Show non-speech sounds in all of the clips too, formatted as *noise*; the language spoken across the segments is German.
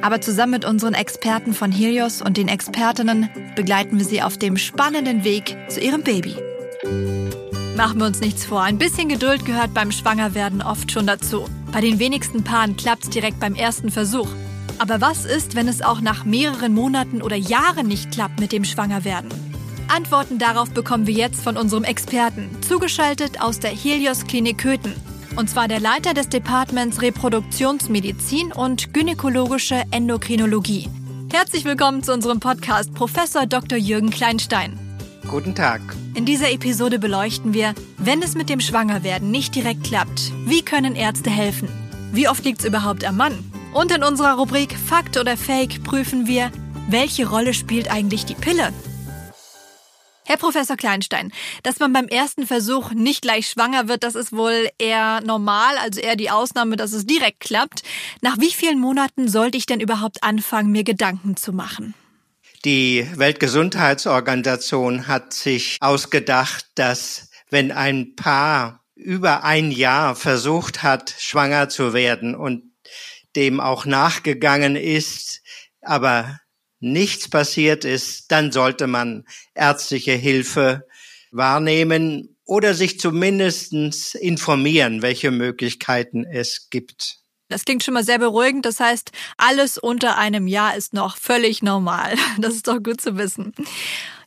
Aber zusammen mit unseren Experten von Helios und den Expertinnen begleiten wir sie auf dem spannenden Weg zu ihrem Baby. Machen wir uns nichts vor. Ein bisschen Geduld gehört beim Schwangerwerden oft schon dazu. Bei den wenigsten Paaren klappt's direkt beim ersten Versuch. Aber was ist, wenn es auch nach mehreren Monaten oder Jahren nicht klappt mit dem Schwangerwerden? Antworten darauf bekommen wir jetzt von unserem Experten, zugeschaltet aus der Helios Klinik Köthen. Und zwar der Leiter des Departments Reproduktionsmedizin und gynäkologische Endokrinologie. Herzlich willkommen zu unserem Podcast, Professor Dr. Jürgen Kleinstein. Guten Tag. In dieser Episode beleuchten wir, wenn es mit dem Schwangerwerden nicht direkt klappt, wie können Ärzte helfen? Wie oft liegt es überhaupt am Mann? Und in unserer Rubrik Fakt oder Fake prüfen wir, welche Rolle spielt eigentlich die Pille? Herr Professor Kleinstein, dass man beim ersten Versuch nicht gleich schwanger wird, das ist wohl eher normal, also eher die Ausnahme, dass es direkt klappt. Nach wie vielen Monaten sollte ich denn überhaupt anfangen, mir Gedanken zu machen? Die Weltgesundheitsorganisation hat sich ausgedacht, dass wenn ein Paar über ein Jahr versucht hat, schwanger zu werden und dem auch nachgegangen ist, aber nichts passiert ist, dann sollte man ärztliche Hilfe wahrnehmen oder sich zumindestens informieren, welche Möglichkeiten es gibt. Das klingt schon mal sehr beruhigend. Das heißt, alles unter einem Jahr ist noch völlig normal. *laughs* Das ist doch gut zu wissen.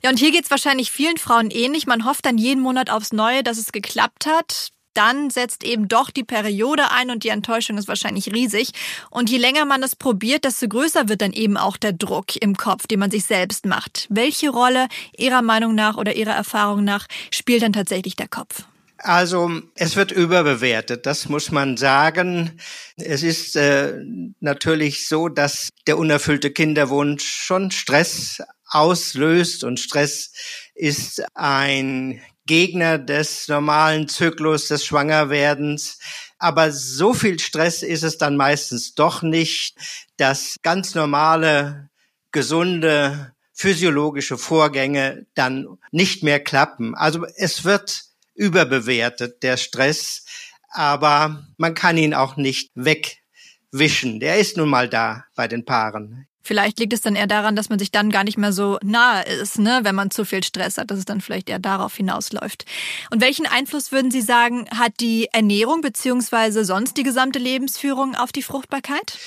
Ja, und hier geht es wahrscheinlich vielen Frauen ähnlich. Man hofft dann jeden Monat aufs Neue, dass es geklappt hat dann setzt eben doch die Periode ein und die Enttäuschung ist wahrscheinlich riesig. Und je länger man es probiert, desto größer wird dann eben auch der Druck im Kopf, den man sich selbst macht. Welche Rolle Ihrer Meinung nach oder Ihrer Erfahrung nach spielt dann tatsächlich der Kopf? Also es wird überbewertet, das muss man sagen. Es ist äh, natürlich so, dass der unerfüllte Kinderwunsch schon Stress auslöst und Stress ist ein Gegner des normalen Zyklus des Schwangerwerdens. Aber so viel Stress ist es dann meistens doch nicht, dass ganz normale, gesunde, physiologische Vorgänge dann nicht mehr klappen. Also es wird überbewertet, der Stress, aber man kann ihn auch nicht wegwischen. Der ist nun mal da bei den Paaren. Vielleicht liegt es dann eher daran, dass man sich dann gar nicht mehr so nahe ist, ne, wenn man zu viel Stress hat, dass es dann vielleicht eher darauf hinausläuft. Und welchen Einfluss würden Sie sagen, hat die Ernährung beziehungsweise sonst die gesamte Lebensführung auf die Fruchtbarkeit?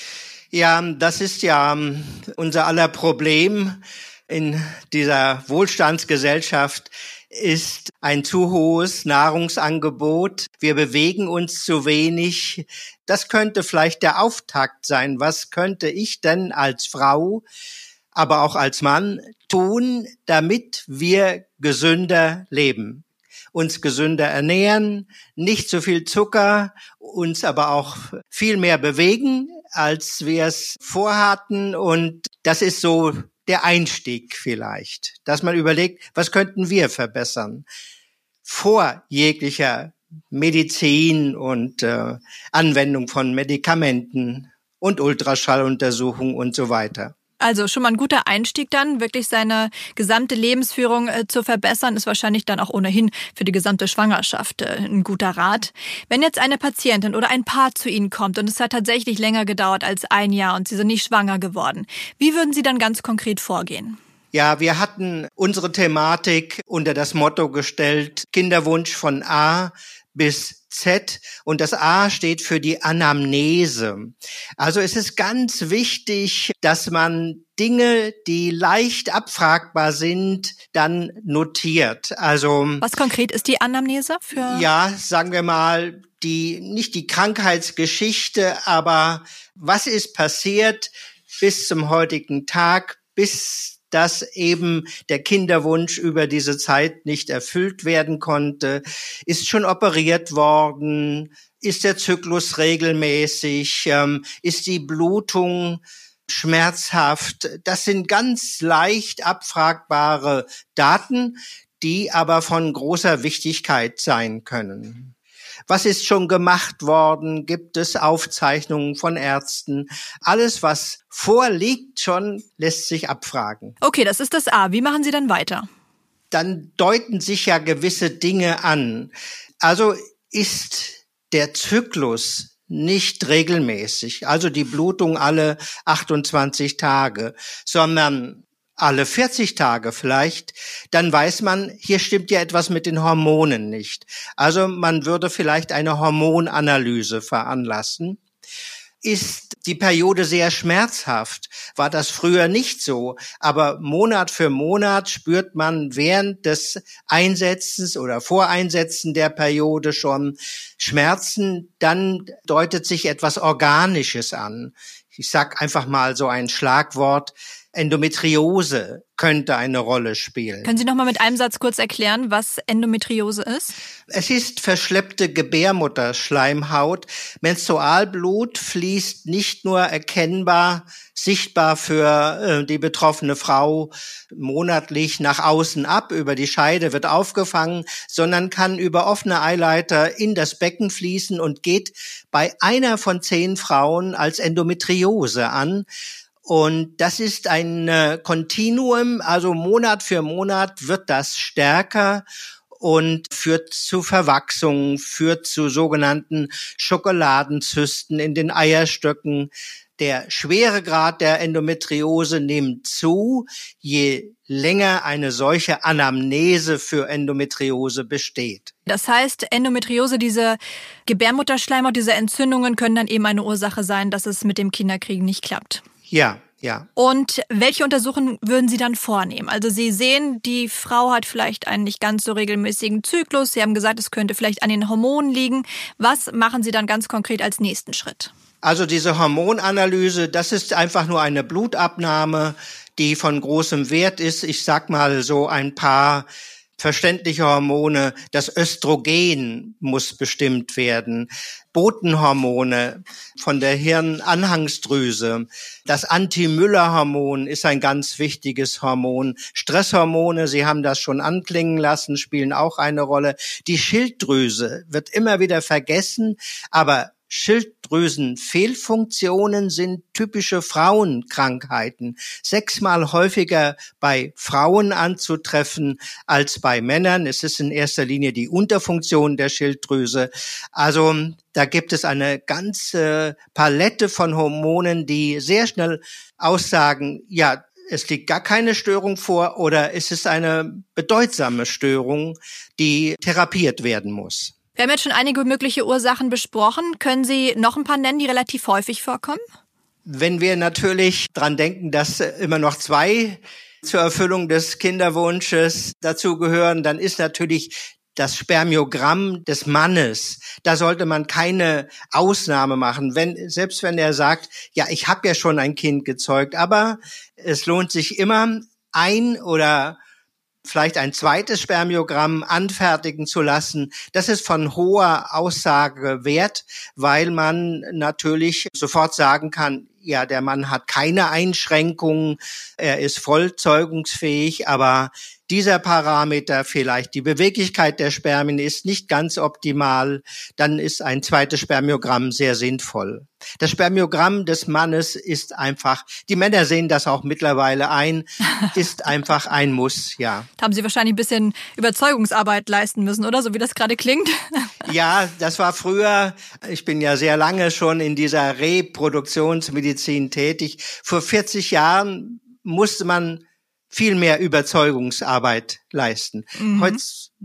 Ja, das ist ja ähm, unser aller Problem in dieser Wohlstandsgesellschaft ist ein zu hohes Nahrungsangebot. Wir bewegen uns zu wenig. Das könnte vielleicht der Auftakt sein. Was könnte ich denn als Frau, aber auch als Mann tun, damit wir gesünder leben? Uns gesünder ernähren, nicht so viel Zucker, uns aber auch viel mehr bewegen, als wir es vorhatten. Und das ist so der Einstieg vielleicht, dass man überlegt, was könnten wir verbessern vor jeglicher Medizin und äh, Anwendung von Medikamenten und Ultraschalluntersuchung und so weiter. Also schon mal ein guter Einstieg dann, wirklich seine gesamte Lebensführung äh, zu verbessern, ist wahrscheinlich dann auch ohnehin für die gesamte Schwangerschaft äh, ein guter Rat. Wenn jetzt eine Patientin oder ein Paar zu Ihnen kommt und es hat tatsächlich länger gedauert als ein Jahr und Sie sind nicht schwanger geworden, wie würden Sie dann ganz konkret vorgehen? Ja, wir hatten unsere Thematik unter das Motto gestellt, Kinderwunsch von A bis Z und das A steht für die Anamnese. Also es ist ganz wichtig, dass man Dinge, die leicht abfragbar sind, dann notiert. Also was konkret ist die Anamnese für? Ja, sagen wir mal die nicht die Krankheitsgeschichte, aber was ist passiert bis zum heutigen Tag, bis dass eben der Kinderwunsch über diese Zeit nicht erfüllt werden konnte, ist schon operiert worden, ist der Zyklus regelmäßig, ähm, ist die Blutung schmerzhaft. Das sind ganz leicht abfragbare Daten, die aber von großer Wichtigkeit sein können. Was ist schon gemacht worden? Gibt es Aufzeichnungen von Ärzten? Alles, was vorliegt schon, lässt sich abfragen. Okay, das ist das A. Wie machen Sie dann weiter? Dann deuten sich ja gewisse Dinge an. Also ist der Zyklus nicht regelmäßig, also die Blutung alle 28 Tage, sondern alle 40 Tage vielleicht, dann weiß man, hier stimmt ja etwas mit den Hormonen nicht. Also man würde vielleicht eine Hormonanalyse veranlassen. Ist die Periode sehr schmerzhaft? War das früher nicht so? Aber Monat für Monat spürt man während des Einsetzens oder Voreinsetzen der Periode schon Schmerzen. Dann deutet sich etwas Organisches an. Ich sag einfach mal so ein Schlagwort Endometriose könnte eine Rolle spielen. Können Sie noch mal mit einem Satz kurz erklären, was Endometriose ist? Es ist verschleppte Gebärmutterschleimhaut. Menstrualblut fließt nicht nur erkennbar, sichtbar für äh, die betroffene Frau monatlich nach außen ab, über die Scheide wird aufgefangen, sondern kann über offene Eileiter in das Becken fließen und geht bei einer von zehn Frauen als Endometriose an. Und das ist ein äh, Kontinuum, also Monat für Monat wird das stärker und führt zu Verwachsungen, führt zu sogenannten Schokoladenzysten in den Eierstöcken. Der Schweregrad der Endometriose nimmt zu, je länger eine solche Anamnese für Endometriose besteht. Das heißt, Endometriose, diese Gebärmutterschleimhaut, diese Entzündungen können dann eben eine Ursache sein, dass es mit dem Kinderkriegen nicht klappt. Ja, ja. Und welche Untersuchungen würden Sie dann vornehmen? Also Sie sehen, die Frau hat vielleicht einen nicht ganz so regelmäßigen Zyklus. Sie haben gesagt, es könnte vielleicht an den Hormonen liegen. Was machen Sie dann ganz konkret als nächsten Schritt? Also diese Hormonanalyse, das ist einfach nur eine Blutabnahme, die von großem Wert ist. Ich sag mal so ein paar verständliche Hormone, das Östrogen muss bestimmt werden, Botenhormone von der Hirnanhangsdrüse, das Anti-Müller-Hormon ist ein ganz wichtiges Hormon, Stresshormone, Sie haben das schon anklingen lassen, spielen auch eine Rolle. Die Schilddrüse wird immer wieder vergessen, aber Schilddrüsenfehlfunktionen sind typische Frauenkrankheiten, sechsmal häufiger bei Frauen anzutreffen als bei Männern. Es ist in erster Linie die Unterfunktion der Schilddrüse. Also da gibt es eine ganze Palette von Hormonen, die sehr schnell aussagen, ja, es liegt gar keine Störung vor oder es ist eine bedeutsame Störung, die therapiert werden muss. Wir haben jetzt schon einige mögliche Ursachen besprochen. Können Sie noch ein paar nennen, die relativ häufig vorkommen? Wenn wir natürlich dran denken, dass immer noch zwei zur Erfüllung des Kinderwunsches dazugehören, dann ist natürlich das Spermiogramm des Mannes. Da sollte man keine Ausnahme machen, wenn selbst wenn er sagt, ja, ich habe ja schon ein Kind gezeugt, aber es lohnt sich immer ein oder vielleicht ein zweites Spermiogramm anfertigen zu lassen, das ist von hoher Aussage wert, weil man natürlich sofort sagen kann, ja, der Mann hat keine Einschränkungen, er ist vollzeugungsfähig, aber dieser Parameter vielleicht, die Beweglichkeit der Spermien ist nicht ganz optimal, dann ist ein zweites Spermiogramm sehr sinnvoll. Das Spermiogramm des Mannes ist einfach, die Männer sehen das auch mittlerweile ein, *laughs* ist einfach ein Muss, ja. Da haben Sie wahrscheinlich ein bisschen Überzeugungsarbeit leisten müssen, oder? So wie das gerade klingt. *laughs* Ja, das war früher, ich bin ja sehr lange schon in dieser Reproduktionsmedizin tätig. Vor 40 Jahren musste man viel mehr Überzeugungsarbeit leisten. Mhm. Heute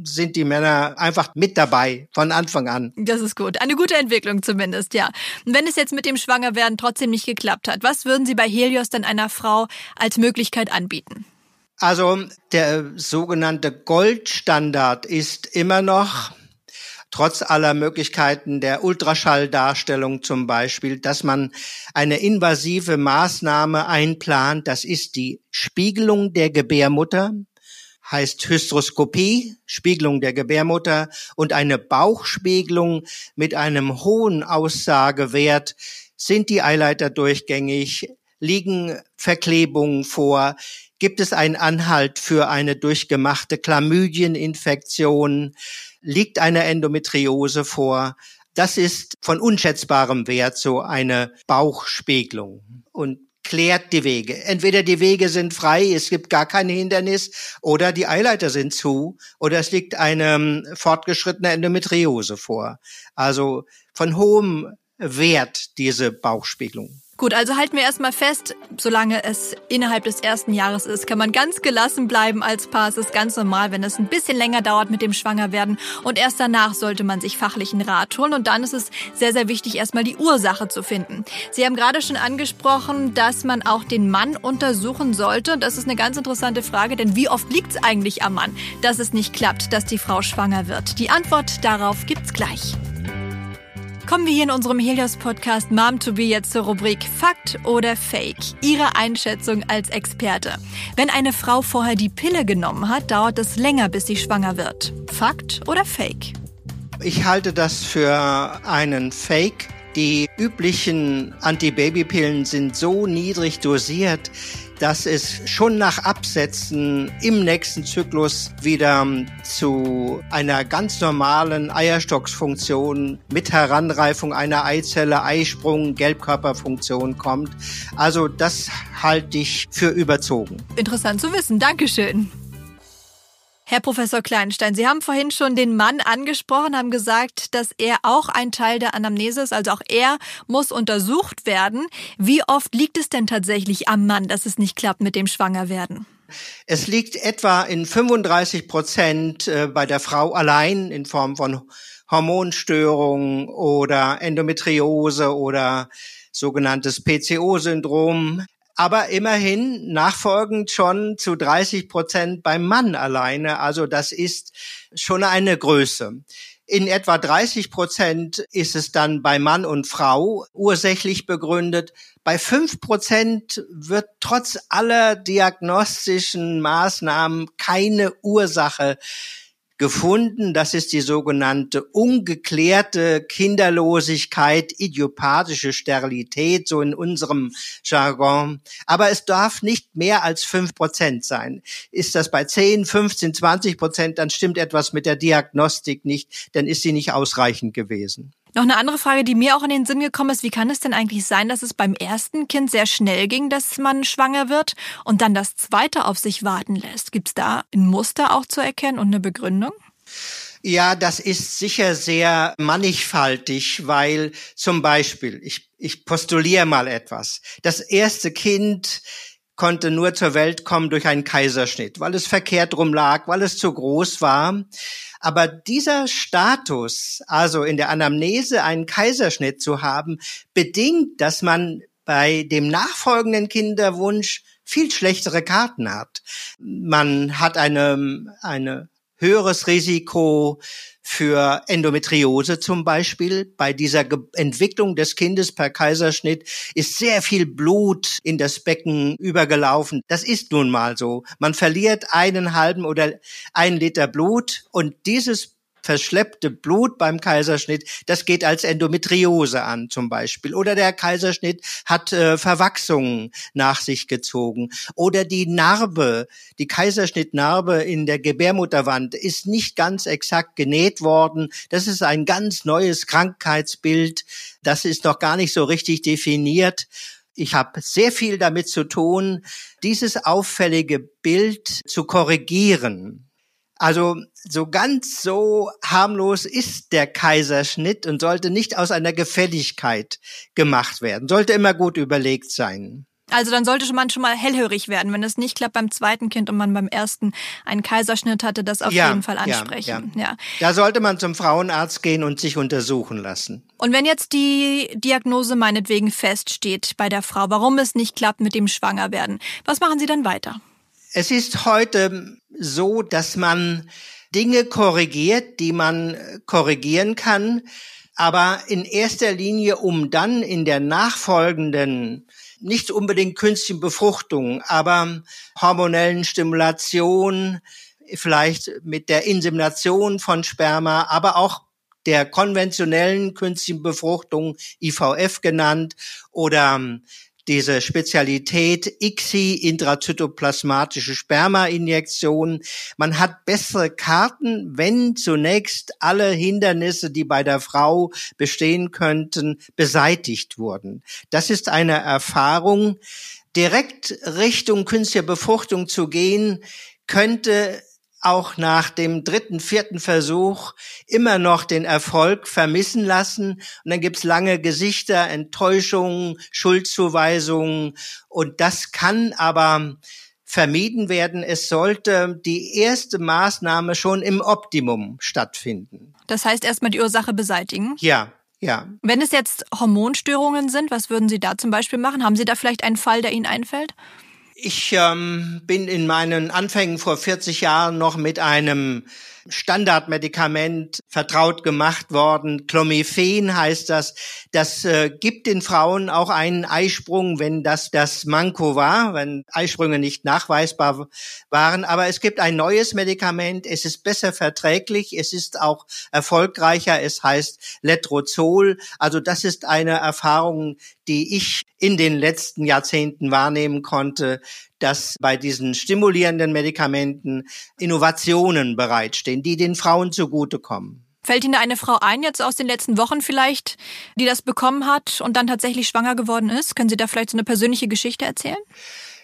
sind die Männer einfach mit dabei von Anfang an. Das ist gut. Eine gute Entwicklung zumindest, ja. Und wenn es jetzt mit dem Schwangerwerden trotzdem nicht geklappt hat, was würden Sie bei Helios dann einer Frau als Möglichkeit anbieten? Also der sogenannte Goldstandard ist immer noch trotz aller Möglichkeiten der Ultraschalldarstellung zum Beispiel, dass man eine invasive Maßnahme einplant. Das ist die Spiegelung der Gebärmutter, heißt Hystroskopie, Spiegelung der Gebärmutter und eine Bauchspiegelung mit einem hohen Aussagewert. Sind die Eileiter durchgängig? Liegen Verklebungen vor? Gibt es einen Anhalt für eine durchgemachte Chlamydieninfektion? Liegt eine Endometriose vor? Das ist von unschätzbarem Wert, so eine Bauchspiegelung. Und klärt die Wege. Entweder die Wege sind frei, es gibt gar kein Hindernis, oder die Eileiter sind zu, oder es liegt eine ähm, fortgeschrittene Endometriose vor. Also von hohem Wert diese Bauchspiegelung. Gut, also halten wir erstmal fest, solange es innerhalb des ersten Jahres ist, kann man ganz gelassen bleiben als Paar. Es ist ganz normal, wenn es ein bisschen länger dauert mit dem Schwangerwerden. Und erst danach sollte man sich fachlichen Rat holen. Und dann ist es sehr, sehr wichtig, erstmal die Ursache zu finden. Sie haben gerade schon angesprochen, dass man auch den Mann untersuchen sollte. Das ist eine ganz interessante Frage, denn wie oft liegt es eigentlich am Mann, dass es nicht klappt, dass die Frau schwanger wird? Die Antwort darauf gibt's gleich. Kommen wir hier in unserem Helios-Podcast Mom to Be jetzt zur Rubrik Fakt oder Fake. Ihre Einschätzung als Experte. Wenn eine Frau vorher die Pille genommen hat, dauert es länger, bis sie schwanger wird. Fakt oder Fake? Ich halte das für einen Fake. Die üblichen Antibabypillen sind so niedrig dosiert, dass es schon nach Absetzen im nächsten Zyklus wieder zu einer ganz normalen Eierstocksfunktion mit Heranreifung einer Eizelle, Eisprung, Gelbkörperfunktion kommt. Also das halte ich für überzogen. Interessant zu wissen. Dankeschön. Herr Professor Kleinstein, Sie haben vorhin schon den Mann angesprochen, haben gesagt, dass er auch ein Teil der Anamnese ist, also auch er muss untersucht werden. Wie oft liegt es denn tatsächlich am Mann, dass es nicht klappt mit dem Schwangerwerden? Es liegt etwa in 35 Prozent äh, bei der Frau allein in Form von Hormonstörungen oder Endometriose oder sogenanntes PCO-Syndrom aber immerhin nachfolgend schon zu 30 Prozent beim Mann alleine. Also das ist schon eine Größe. In etwa 30 Prozent ist es dann bei Mann und Frau ursächlich begründet. Bei fünf Prozent wird trotz aller diagnostischen Maßnahmen keine Ursache gefunden. Das ist die sogenannte ungeklärte Kinderlosigkeit, idiopathische Sterilität, so in unserem Jargon. Aber es darf nicht mehr als fünf Prozent sein. Ist das bei 10, 15, 20 Prozent, dann stimmt etwas mit der Diagnostik nicht, dann ist sie nicht ausreichend gewesen. Noch eine andere Frage, die mir auch in den Sinn gekommen ist, wie kann es denn eigentlich sein, dass es beim ersten Kind sehr schnell ging, dass man schwanger wird und dann das zweite auf sich warten lässt? Gibt es da ein Muster auch zu erkennen und eine Begründung? Ja, das ist sicher sehr mannigfaltig, weil zum Beispiel, ich, ich postuliere mal etwas. Das erste Kind konnte nur zur Welt kommen durch einen Kaiserschnitt, weil es verkehrt rum lag, weil es zu groß war. Aber dieser Status, also in der Anamnese einen Kaiserschnitt zu haben, bedingt, dass man bei dem nachfolgenden Kinderwunsch viel schlechtere Karten hat. Man hat eine, eine höheres Risiko für Endometriose zum Beispiel. Bei dieser Ge Entwicklung des Kindes per Kaiserschnitt ist sehr viel Blut in das Becken übergelaufen. Das ist nun mal so. Man verliert einen halben oder einen Liter Blut und dieses verschleppte Blut beim Kaiserschnitt, das geht als Endometriose an zum Beispiel. Oder der Kaiserschnitt hat äh, Verwachsungen nach sich gezogen. Oder die Narbe, die Kaiserschnittnarbe in der Gebärmutterwand ist nicht ganz exakt genäht worden. Das ist ein ganz neues Krankheitsbild. Das ist noch gar nicht so richtig definiert. Ich habe sehr viel damit zu tun, dieses auffällige Bild zu korrigieren. Also so ganz so harmlos ist der Kaiserschnitt und sollte nicht aus einer Gefälligkeit gemacht werden. Sollte immer gut überlegt sein. Also dann sollte man schon mal hellhörig werden, wenn es nicht klappt beim zweiten Kind und man beim ersten einen Kaiserschnitt hatte, das auf ja, jeden Fall ansprechen. Ja, ja. ja, Da sollte man zum Frauenarzt gehen und sich untersuchen lassen. Und wenn jetzt die Diagnose meinetwegen feststeht bei der Frau, warum es nicht klappt mit dem Schwangerwerden, was machen Sie dann weiter? Es ist heute so, dass man Dinge korrigiert, die man korrigieren kann, aber in erster Linie, um dann in der nachfolgenden, nicht unbedingt künstlichen Befruchtung, aber hormonellen Stimulation, vielleicht mit der Insemination von Sperma, aber auch der konventionellen künstlichen Befruchtung, IVF genannt, oder diese Spezialität ICSI, intrazytoplasmatische Spermainjektion. Man hat bessere Karten, wenn zunächst alle Hindernisse, die bei der Frau bestehen könnten, beseitigt wurden. Das ist eine Erfahrung, direkt Richtung künstliche Befruchtung zu gehen, könnte auch nach dem dritten, vierten Versuch immer noch den Erfolg vermissen lassen. Und dann gibt's lange Gesichter, Enttäuschungen, Schuldzuweisungen. Und das kann aber vermieden werden. Es sollte die erste Maßnahme schon im Optimum stattfinden. Das heißt erstmal die Ursache beseitigen? Ja, ja. Wenn es jetzt Hormonstörungen sind, was würden Sie da zum Beispiel machen? Haben Sie da vielleicht einen Fall, der Ihnen einfällt? Ich ähm, bin in meinen Anfängen vor 40 Jahren noch mit einem Standardmedikament vertraut gemacht worden. Clomiphen heißt das. Das äh, gibt den Frauen auch einen Eisprung, wenn das das Manko war, wenn Eisprünge nicht nachweisbar waren. Aber es gibt ein neues Medikament. Es ist besser verträglich. Es ist auch erfolgreicher. Es heißt Letrozol. Also das ist eine Erfahrung, die ich in den letzten Jahrzehnten wahrnehmen konnte, dass bei diesen stimulierenden Medikamenten Innovationen bereitstehen, die den Frauen zugutekommen. Fällt Ihnen eine Frau ein, jetzt aus den letzten Wochen vielleicht, die das bekommen hat und dann tatsächlich schwanger geworden ist? Können Sie da vielleicht so eine persönliche Geschichte erzählen?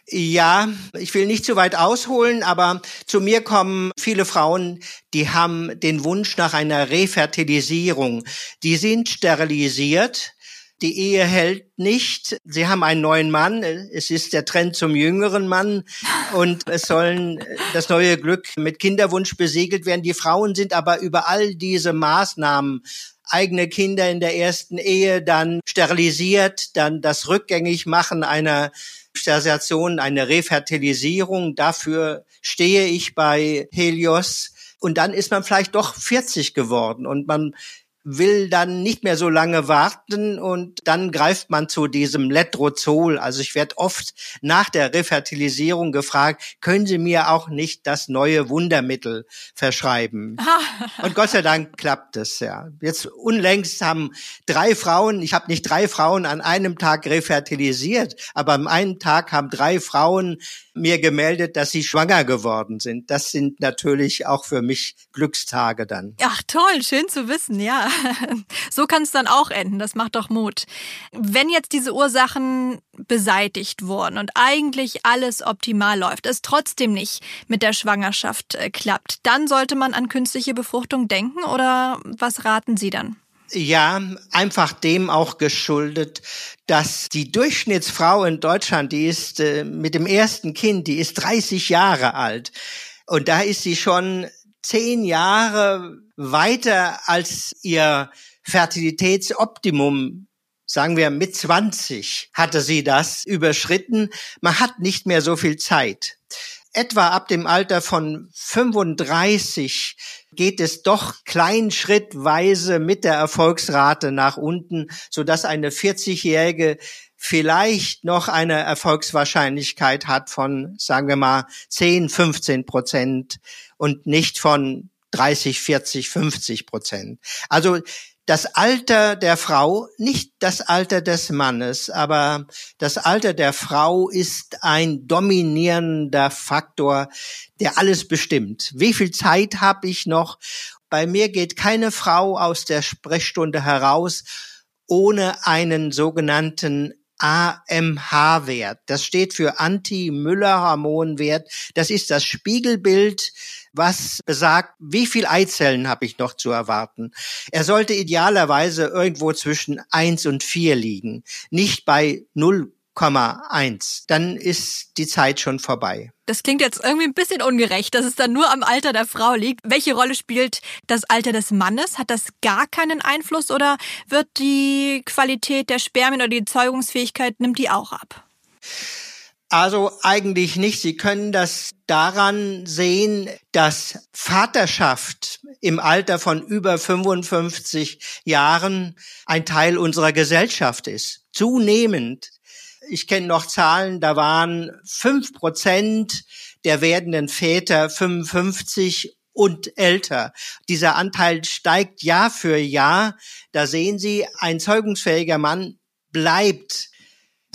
Ja, ich will nicht zu weit ausholen, aber zu mir kommen viele Frauen, die haben den Wunsch nach einer Refertilisierung. Die sind sterilisiert, die Ehe hält nicht. Sie haben einen neuen Mann. Es ist der Trend zum jüngeren Mann und es sollen das neue Glück mit Kinderwunsch besiegelt werden. Die Frauen sind aber über all diese Maßnahmen eigene Kinder in der ersten Ehe, dann sterilisiert, dann das Rückgängigmachen einer Sterilisation, eine Refertilisierung. Dafür stehe ich bei Helios. Und dann ist man vielleicht doch 40 geworden und man will dann nicht mehr so lange warten und dann greift man zu diesem Letrozol. Also ich werde oft nach der Refertilisierung gefragt, können Sie mir auch nicht das neue Wundermittel verschreiben? *laughs* und Gott sei Dank klappt es ja. Jetzt unlängst haben drei Frauen, ich habe nicht drei Frauen an einem Tag refertilisiert, aber am einen Tag haben drei Frauen mir gemeldet, dass sie schwanger geworden sind. Das sind natürlich auch für mich Glückstage dann. Ach toll, schön zu wissen, ja. *laughs* So kann es dann auch enden, das macht doch Mut. Wenn jetzt diese Ursachen beseitigt wurden und eigentlich alles optimal läuft, es trotzdem nicht mit der Schwangerschaft äh, klappt, dann sollte man an künstliche Befruchtung denken oder was raten Sie dann? Ja, einfach dem auch geschuldet, dass die Durchschnittsfrau in Deutschland, die ist äh, mit dem ersten Kind, die ist 30 Jahre alt. Und da ist sie schon zehn Jahre weiter als ihr Fertilitätsoptimum sagen wir mit 20 hatte sie das überschritten. Man hat nicht mehr so viel Zeit etwa ab dem Alter von 35 geht es doch kleinschrittweise mit der Erfolgsrate nach unten, so dass eine 40-Jährige vielleicht noch eine Erfolgswahrscheinlichkeit hat von, sagen wir mal, 10, 15 Prozent und nicht von 30, 40, 50 Prozent. Also das Alter der Frau, nicht das Alter des Mannes, aber das Alter der Frau ist ein dominierender Faktor, der alles bestimmt. Wie viel Zeit habe ich noch? Bei mir geht keine Frau aus der Sprechstunde heraus ohne einen sogenannten AMH-Wert. Das steht für Anti-Müller-Hormonwert. Das ist das Spiegelbild was besagt, wie viel Eizellen habe ich noch zu erwarten. Er sollte idealerweise irgendwo zwischen eins und vier liegen, nicht bei 0,1. Dann ist die Zeit schon vorbei. Das klingt jetzt irgendwie ein bisschen ungerecht, dass es dann nur am Alter der Frau liegt. Welche Rolle spielt das Alter des Mannes? Hat das gar keinen Einfluss oder wird die Qualität der Spermien oder die Zeugungsfähigkeit, nimmt die auch ab? Also eigentlich nicht. Sie können das daran sehen, dass Vaterschaft im Alter von über 55 Jahren ein Teil unserer Gesellschaft ist. Zunehmend. Ich kenne noch Zahlen, da waren fünf Prozent der werdenden Väter 55 und älter. Dieser Anteil steigt Jahr für Jahr. Da sehen Sie, ein zeugungsfähiger Mann bleibt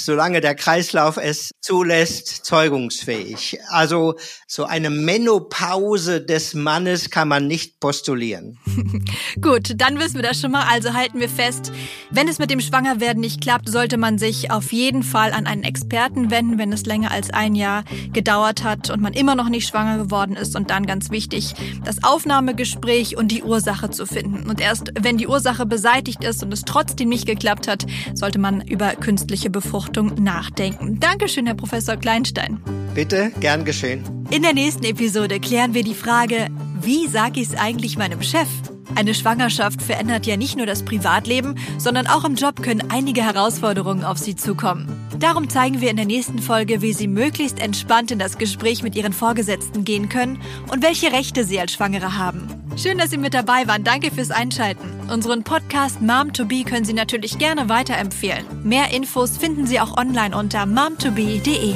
solange der Kreislauf es zulässt, zeugungsfähig. Also so eine Menopause des Mannes kann man nicht postulieren. *laughs* Gut, dann wissen wir das schon mal. Also halten wir fest, wenn es mit dem Schwangerwerden nicht klappt, sollte man sich auf jeden Fall an einen Experten wenden, wenn es länger als ein Jahr gedauert hat und man immer noch nicht schwanger geworden ist. Und dann ganz wichtig, das Aufnahmegespräch und die Ursache zu finden. Und erst wenn die Ursache beseitigt ist und es trotzdem nicht geklappt hat, sollte man über künstliche Befruchtung nachdenken. Dankeschön, Herr Professor Kleinstein. Bitte, gern geschehen. In der nächsten Episode klären wir die Frage, wie sage ich es eigentlich meinem Chef? Eine Schwangerschaft verändert ja nicht nur das Privatleben, sondern auch im Job können einige Herausforderungen auf Sie zukommen. Darum zeigen wir in der nächsten Folge, wie Sie möglichst entspannt in das Gespräch mit Ihren Vorgesetzten gehen können und welche Rechte Sie als Schwangere haben. Schön, dass Sie mit dabei waren. Danke fürs Einschalten. Unseren Podcast Mom to Be können Sie natürlich gerne weiterempfehlen. Mehr Infos finden Sie auch online unter momtobe.de.